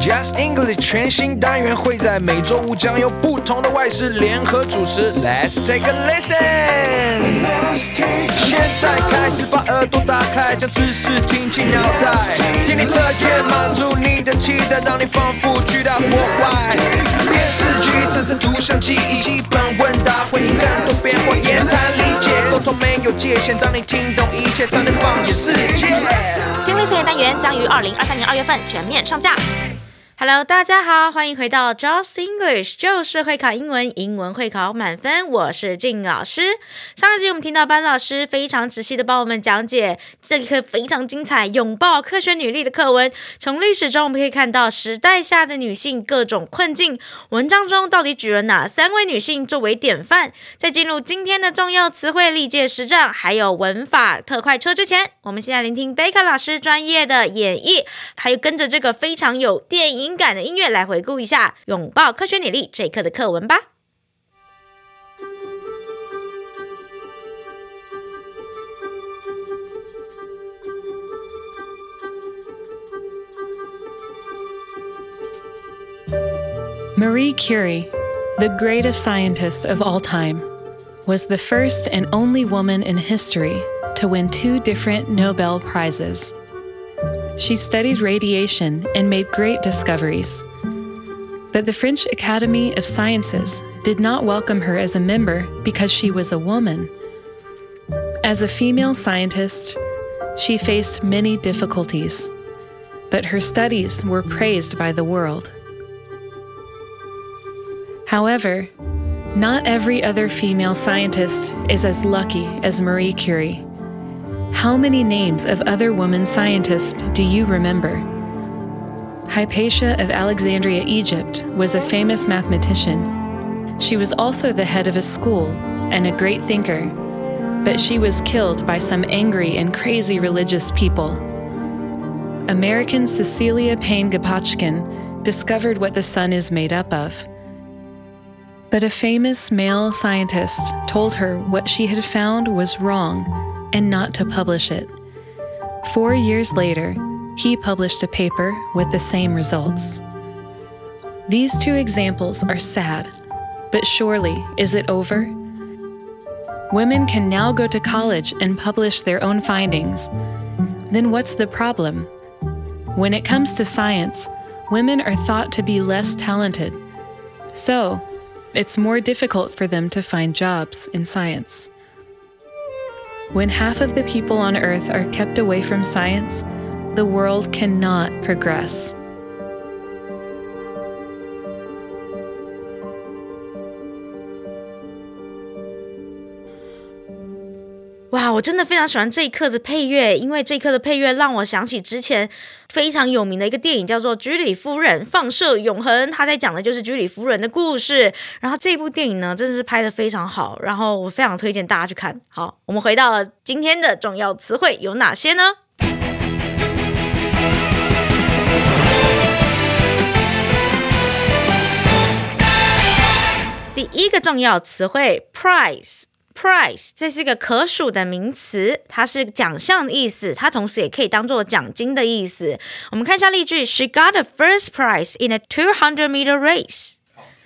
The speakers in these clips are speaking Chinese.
Just English 全新单元会在每周五将由不同的外事联合主持。Let's take a listen。现在开始把耳朵打开，将知识听进脑袋，心理测验满足你的期待，让你仿佛去到国外。电视剧产生图像记忆，基本问答回应更多变化，言谈理解沟通没有界限，当你听懂一切，才能放眼世界。听力测验单元将于二零二三年二月份全面上架。Bye. Hello，大家好，欢迎回到 Just English，就是会考英文，英文会考满分。我是静老师。上一集我们听到班老师非常仔细的帮我们讲解这一课非常精彩、拥抱科学女力的课文。从历史中我们可以看到时代下的女性各种困境。文章中到底举了哪三位女性作为典范？在进入今天的重要词汇、历届实战还有文法特快车之前，我们现在聆听贝克老师专业的演绎，还有跟着这个非常有电影。感的音乐来回顾一下《拥抱科学女力》这一课的课文吧。Marie Curie, the greatest scientist of all time, was the first and only woman in history to win two different Nobel Prizes. She studied radiation and made great discoveries. But the French Academy of Sciences did not welcome her as a member because she was a woman. As a female scientist, she faced many difficulties, but her studies were praised by the world. However, not every other female scientist is as lucky as Marie Curie. How many names of other women scientists do you remember? Hypatia of Alexandria, Egypt, was a famous mathematician. She was also the head of a school and a great thinker, but she was killed by some angry and crazy religious people. American Cecilia Payne Gaposchkin discovered what the sun is made up of. But a famous male scientist told her what she had found was wrong and not to publish it. Four years later, he published a paper with the same results. These two examples are sad, but surely is it over? Women can now go to college and publish their own findings. Then what's the problem? When it comes to science, women are thought to be less talented. So, it's more difficult for them to find jobs in science. When half of the people on Earth are kept away from science, the world cannot progress. 我真的非常喜欢这一课的配乐，因为这一课的配乐让我想起之前非常有名的一个电影，叫做《居里夫人放射永恒》，他在讲的就是居里夫人的故事。然后这部电影呢，真的是拍的非常好，然后我非常推荐大家去看。好，我们回到了今天的重要词汇有哪些呢？第一个重要词汇：price。Prize，这是一个可数的名词，它是奖项的意思，它同时也可以当做奖金的意思。我们看一下例句：She got the first prize in a two hundred meter race。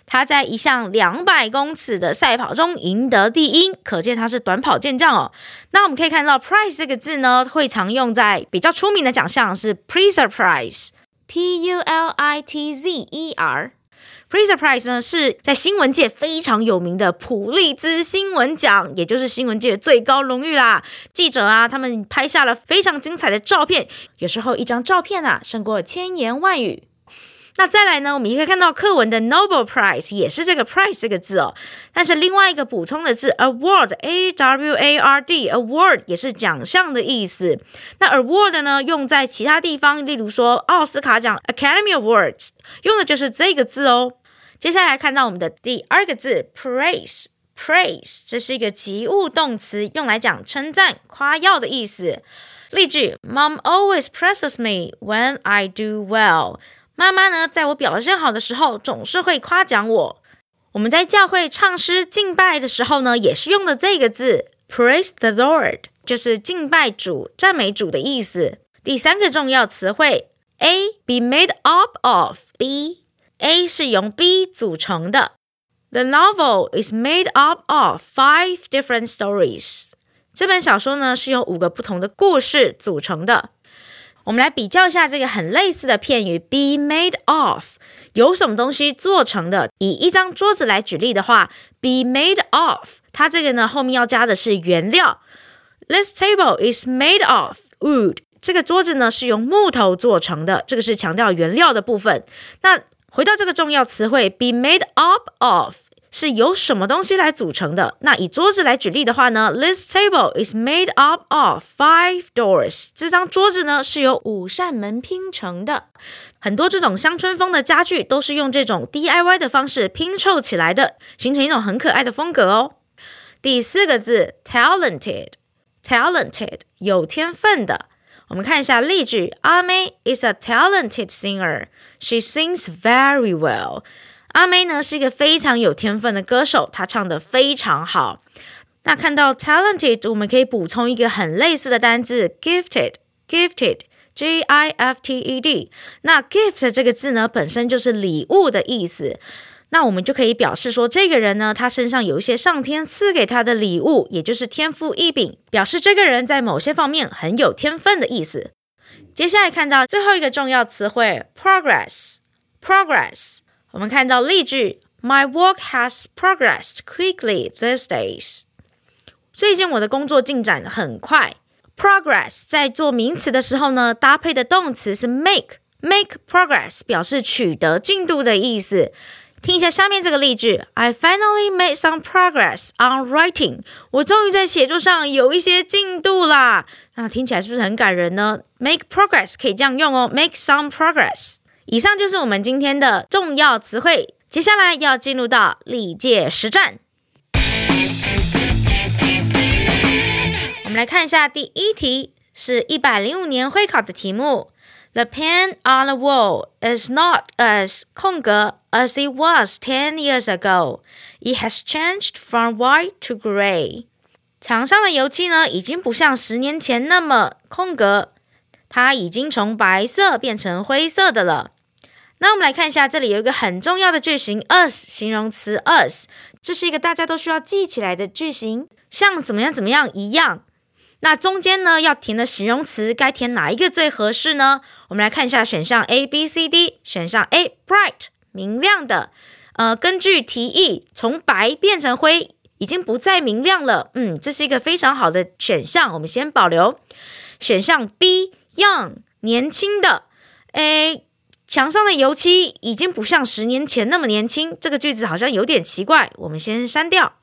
她在一项两百公尺的赛跑中赢得第一，可见她是短跑健将哦。那我们可以看到，prize 这个字呢，会常用在比较出名的奖项是 Pulitzer Prize，P U L I T Z E R。Pulitzer Prize 呢是在新闻界非常有名的普利兹新闻奖，也就是新闻界最高荣誉啦。记者啊，他们拍下了非常精彩的照片，有时候一张照片啊胜过千言万语。那再来呢，我们也可以看到课文的 Nobel Prize 也是这个 prize 这个字哦。但是另外一个补充的字 award，A W A R D，award 也是奖项的意思。那 award 呢，用在其他地方，例如说奥斯卡奖 Academy Awards，用的就是这个字哦。接下来看到我们的第二个字，praise，praise，这是一个及物动词，用来讲称赞、夸耀的意思。例句：Mom always praises me when I do well。妈妈呢，在我表现好的时候，总是会夸奖我。我们在教会唱诗敬拜的时候呢，也是用的这个字，praise the Lord，就是敬拜主、赞美主的意思。第三个重要词汇 A be made up of B A 是由 B 组成的。The novel is made up of five different stories。这本小说呢是由五个不同的故事组成的。我们来比较一下这个很类似的片语 be made of，由什么东西做成的？以一张桌子来举例的话，be made of，它这个呢后面要加的是原料。This table is made of wood。这个桌子呢是用木头做成的，这个是强调原料的部分。那回到这个重要词汇，be made up of。是由什么东西来组成的？那以桌子来举例的话呢？This table is made up of five doors。这张桌子呢是由五扇门拼成的。很多这种乡村风的家具都是用这种 DIY 的方式拼凑起来的，形成一种很可爱的风格哦。第四个字，talented，talented，有天分的。我们看一下例句：阿妹 is a talented singer. She sings very well. 阿妹呢是一个非常有天分的歌手，她唱的非常好。那看到 talented，我们可以补充一个很类似的单字 gifted，gifted，g i f t e d。那 gift 这个字呢本身就是礼物的意思，那我们就可以表示说这个人呢他身上有一些上天赐给他的礼物，也就是天赋异禀，表示这个人在某些方面很有天分的意思。接下来看到最后一个重要词汇 progress，progress。我们看到例句：My work has progressed quickly these days。最近我的工作进展很快。Progress 在做名词的时候呢，搭配的动词是 make。Make progress 表示取得进度的意思。听一下下面这个例句：I finally made some progress on writing。我终于在写作上有一些进度啦。那听起来是不是很感人呢？Make progress 可以这样用哦，make some progress。以上就是我们今天的重要词汇，接下来要进入到历届实战。我们来看一下第一题，是一百零五年会考的题目。The pen on the wall is not as 空格 as it was ten years ago. It has changed from white to gray. 墙上的油漆呢，已经不像十年前那么空格，它已经从白色变成灰色的了。那我们来看一下，这里有一个很重要的句型，us 形容词 us，这是一个大家都需要记起来的句型，像怎么样怎么样一样。那中间呢要填的形容词该填哪一个最合适呢？我们来看一下选项 A、B、C、D。选项 A bright 明亮的，呃，根据题意从白变成灰，已经不再明亮了。嗯，这是一个非常好的选项，我们先保留。选项 B young 年轻的，A。墙上的油漆已经不像十年前那么年轻，这个句子好像有点奇怪，我们先删掉。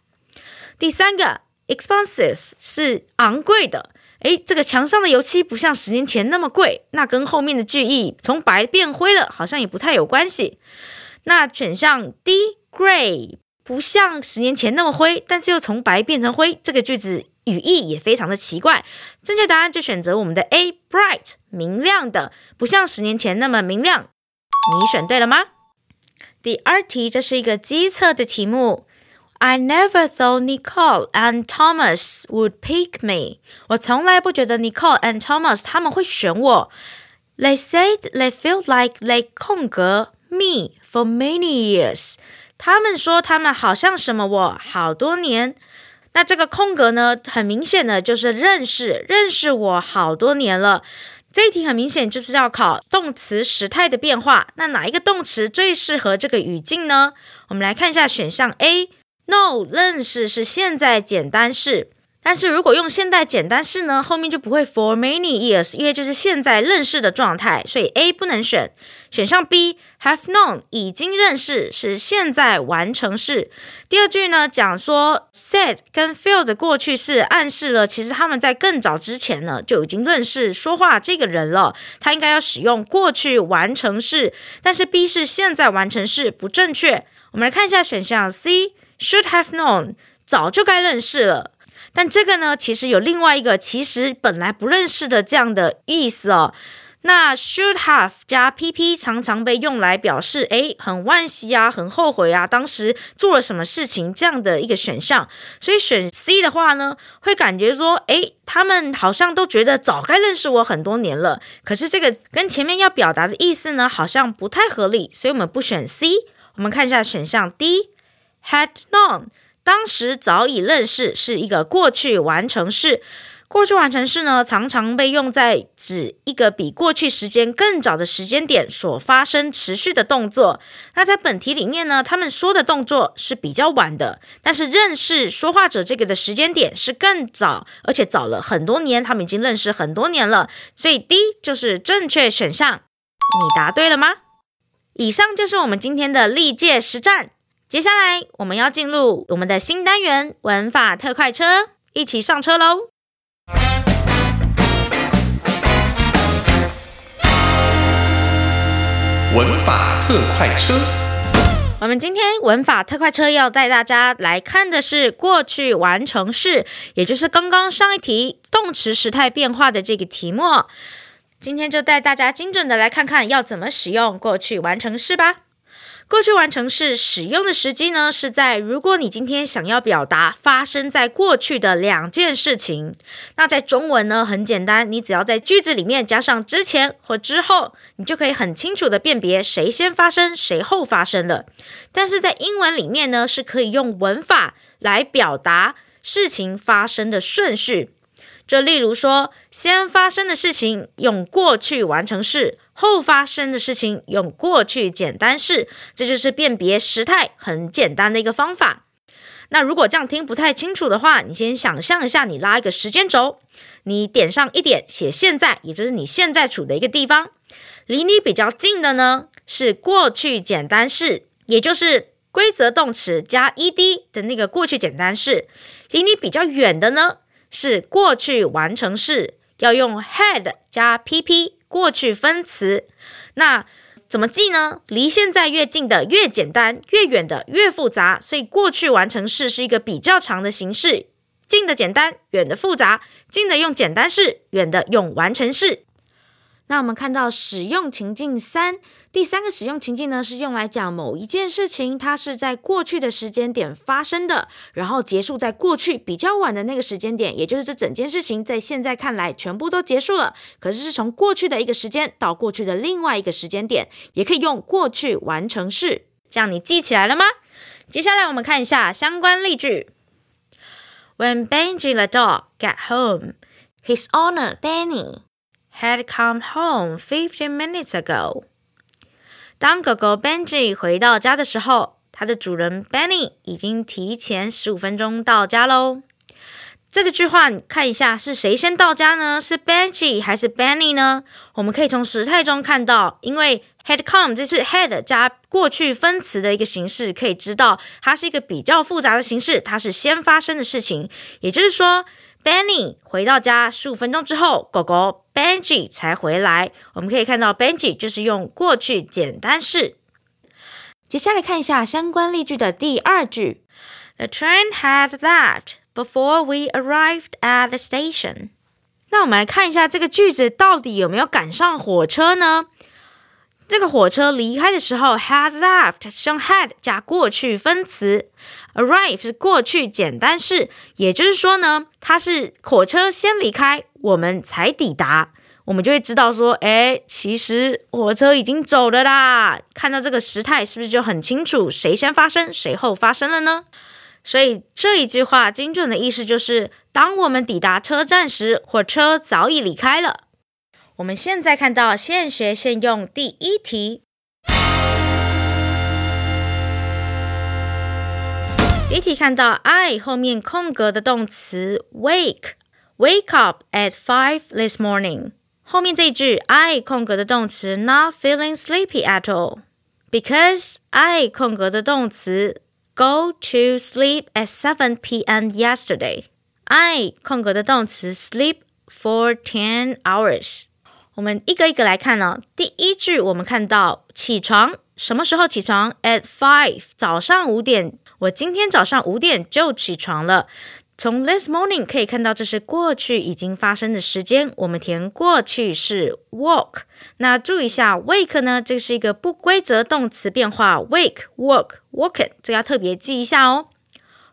第三个，expensive 是昂贵的，诶，这个墙上的油漆不像十年前那么贵，那跟后面的句意从白变灰了，好像也不太有关系。那选项 D，gray 不像十年前那么灰，但是又从白变成灰，这个句子语义也非常的奇怪。正确答案就选择我们的 A，bright 明亮的，不像十年前那么明亮。你选对了吗？第二题，这是一个机测的题目。I never thought Nicole and Thomas would pick me。我从来不觉得 Nicole and Thomas 他们会选我。They said they felt like they 空格 me for many years。他们说他们好像什么我好多年。那这个空格呢，很明显的就是认识，认识我好多年了。这一题很明显就是要考动词时态的变化，那哪一个动词最适合这个语境呢？我们来看一下选项 A No，认识是现在简单式。但是如果用现在简单式呢，后面就不会 for many years，因为就是现在认识的状态，所以 A 不能选。选项 B have known 已经认识是现在完成式。第二句呢讲说 said 跟 feel 的过去式暗示了，其实他们在更早之前呢就已经认识说话这个人了，他应该要使用过去完成式。但是 B 是现在完成式不正确。我们来看一下选项 C should have known 早就该认识了。但这个呢，其实有另外一个，其实本来不认识的这样的意思哦。那 should have 加 PP 常常被用来表示诶很惋惜啊，很后悔啊，当时做了什么事情这样的一个选项。所以选 C 的话呢，会感觉说诶他们好像都觉得早该认识我很多年了。可是这个跟前面要表达的意思呢，好像不太合理，所以我们不选 C。我们看一下选项 D Had known 当时早已认识是一个过去完成式。过去完成式呢，常常被用在指一个比过去时间更早的时间点所发生持续的动作。那在本题里面呢，他们说的动作是比较晚的，但是认识说话者这个的时间点是更早，而且早了很多年，他们已经认识很多年了。所以 D 就是正确选项。你答对了吗？以上就是我们今天的历届实战。接下来我们要进入我们的新单元——文法特快车，一起上车喽！文法特快车，我们今天文法特快车要带大家来看的是过去完成式，也就是刚刚上一题动词时态变化的这个题目。今天就带大家精准的来看看要怎么使用过去完成式吧。过去完成式使用的时机呢，是在如果你今天想要表达发生在过去的两件事情，那在中文呢很简单，你只要在句子里面加上之前或之后，你就可以很清楚的辨别谁先发生，谁后发生了。但是在英文里面呢，是可以用文法来表达事情发生的顺序。就例如说，先发生的事情用过去完成式。后发生的事情用过去简单式，这就是辨别时态很简单的一个方法。那如果这样听不太清楚的话，你先想象一下，你拉一个时间轴，你点上一点写现在，也就是你现在处的一个地方。离你比较近的呢是过去简单式，也就是规则动词加 ed 的那个过去简单式。离你比较远的呢是过去完成式，要用 had 加 pp。过去分词，那怎么记呢？离现在越近的越简单，越远的越复杂。所以过去完成式是一个比较长的形式，近的简单，远的复杂。近的用简单式，远的用完成式。那我们看到使用情境三，第三个使用情境呢，是用来讲某一件事情，它是在过去的时间点发生的，然后结束在过去比较晚的那个时间点，也就是这整件事情在现在看来全部都结束了，可是是从过去的一个时间到过去的另外一个时间点，也可以用过去完成式。这样你记起来了吗？接下来我们看一下相关例句。When Benji the dog got home, his owner Benny. Had come home fifteen minutes ago。当狗狗 Benji 回到家的时候，它的主人 Benny 已经提前十五分钟到家喽。这个句话你看一下，是谁先到家呢？是 Benji 还是 Benny 呢？我们可以从时态中看到，因为 had come 这是 had 加过去分词的一个形式，可以知道它是一个比较复杂的形式，它是先发生的事情。也就是说。Benny 回到家十五分钟之后，狗狗 Benji 才回来。我们可以看到 Benji 就是用过去简单式。接下来看一下相关例句的第二句：The train had left before we arrived at the station。那我们来看一下这个句子到底有没有赶上火车呢？这个火车离开的时候，has left 是用 had 加过去分词，arrive 是过去简单式，也就是说呢，它是火车先离开，我们才抵达，我们就会知道说，哎，其实火车已经走了啦。看到这个时态，是不是就很清楚谁先发生，谁后发生了呢？所以这一句话精准的意思就是，当我们抵达车站时，火车早已离开了。我们现在看到现学现用第一题。第一题看到 I 后面空格的动词 wake，wake up at five this morning。后面这一句 I 空格的动词 not feeling sleepy at all，because I 空格的动词 go to sleep at seven p.m. yesterday。I 空格的动词 sleep for ten hours。 我们一个一个来看呢。第一句，我们看到起床什么时候起床？At five，早上五点。我今天早上五点就起床了。从 this morning 可以看到，这是过去已经发生的时间，我们填过去式 walk。那注意一下，wake 呢，这是一个不规则动词变化，wake、walk、walking，这个要特别记一下哦。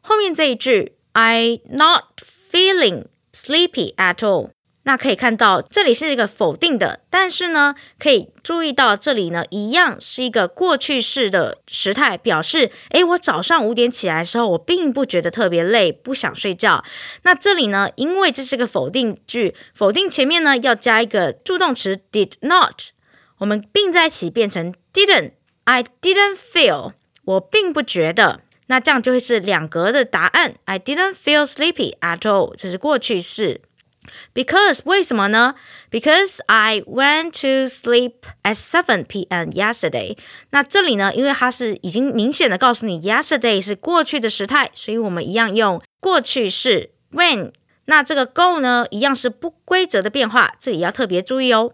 后面这一句，I not feeling sleepy at all。那可以看到，这里是一个否定的，但是呢，可以注意到这里呢，一样是一个过去式的时态，表示，诶，我早上五点起来的时候，我并不觉得特别累，不想睡觉。那这里呢，因为这是个否定句，否定前面呢要加一个助动词 did not，我们并在一起变成 didn't，I didn't feel，我并不觉得。那这样就会是两格的答案，I didn't feel sleepy at all，这是过去式。Because 为什么呢？Because I went to sleep at seven p.m. yesterday。那这里呢，因为它是已经明显的告诉你 yesterday 是过去的时态，所以我们一样用过去式 when。那这个 go 呢，一样是不规则的变化，这里要特别注意哦。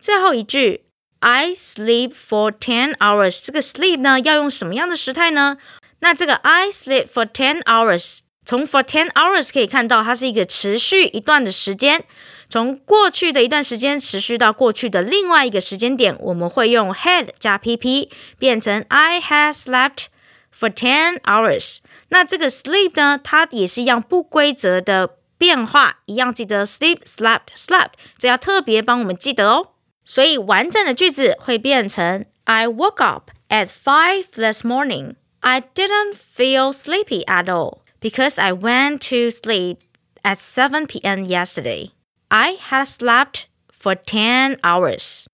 最后一句，I sleep for ten hours。这个 sleep 呢，要用什么样的时态呢？那这个 I sleep for ten hours。 从 for ten hours 可以看到，它是一个持续一段的时间，从过去的一段时间持续到过去的另外一个时间点，我们会用 had 加 pp 变成 I had slept for ten hours。那这个 sleep 呢，它也是一样不规则的变化，一样记得 sleep slept slept，这要特别帮我们记得哦。所以完整的句子会变成 I woke up at five this morning. I didn't feel sleepy at all because I went to sleep at 7 p.m. yesterday. I had slept for 10 hours.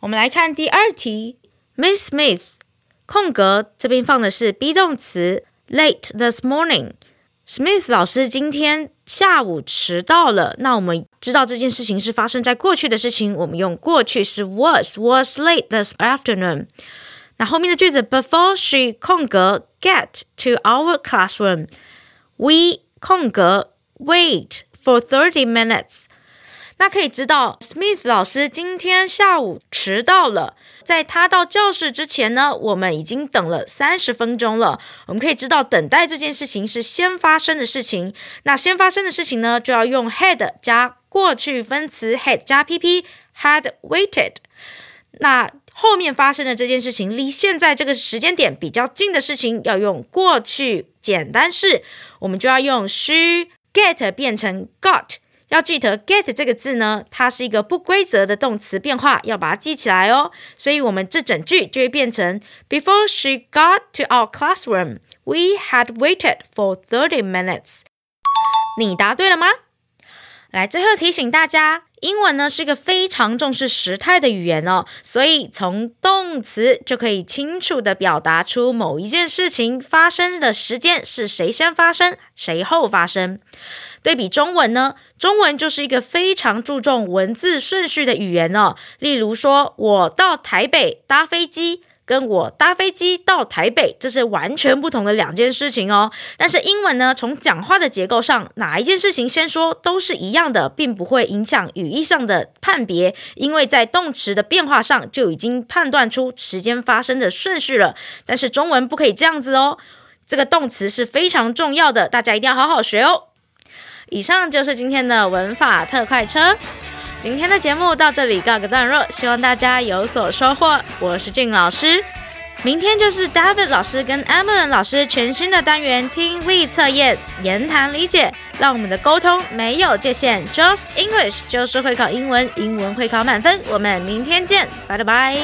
我们来看第二题，Miss Smith 空格这边放的是 be 动词 late this morning。Smith 老师今天下午迟到了。那我们知道这件事情是发生在过去的事情，我们用过去式 was was late this afternoon。 那后面的句子，Before she 空格 get to our classroom，we 空格 wait for thirty minutes。那可以知道，Smith 老师今天下午迟到了。在他到教室之前呢，我们已经等了三十分钟了。我们可以知道，等待这件事情是先发生的事情。那先发生的事情呢，就要用 had 加过去分词 had 加 pp had waited。那后面发生的这件事情离现在这个时间点比较近的事情，要用过去简单式，我们就要用 she get 变成 got。要记得 get 这个字呢，它是一个不规则的动词变化，要把它记起来哦。所以，我们这整句就会变成 Before she got to our classroom, we had waited for thirty minutes。你答对了吗？来，最后提醒大家。英文呢是一个非常重视时态的语言哦，所以从动词就可以清楚的表达出某一件事情发生的时间是谁先发生，谁后发生。对比中文呢，中文就是一个非常注重文字顺序的语言哦。例如说，我到台北搭飞机。跟我搭飞机到台北，这是完全不同的两件事情哦。但是英文呢，从讲话的结构上，哪一件事情先说都是一样的，并不会影响语义上的判别，因为在动词的变化上就已经判断出时间发生的顺序了。但是中文不可以这样子哦，这个动词是非常重要的，大家一定要好好学哦。以上就是今天的文法特快车。今天的节目到这里告个段落，希望大家有所收获。我是俊老师，明天就是 David 老师跟 Emily 老师全新的单元听力测验，言谈理解，让我们的沟通没有界限，Just English 就是会考英文，英文会考满分。我们明天见，拜拜拜。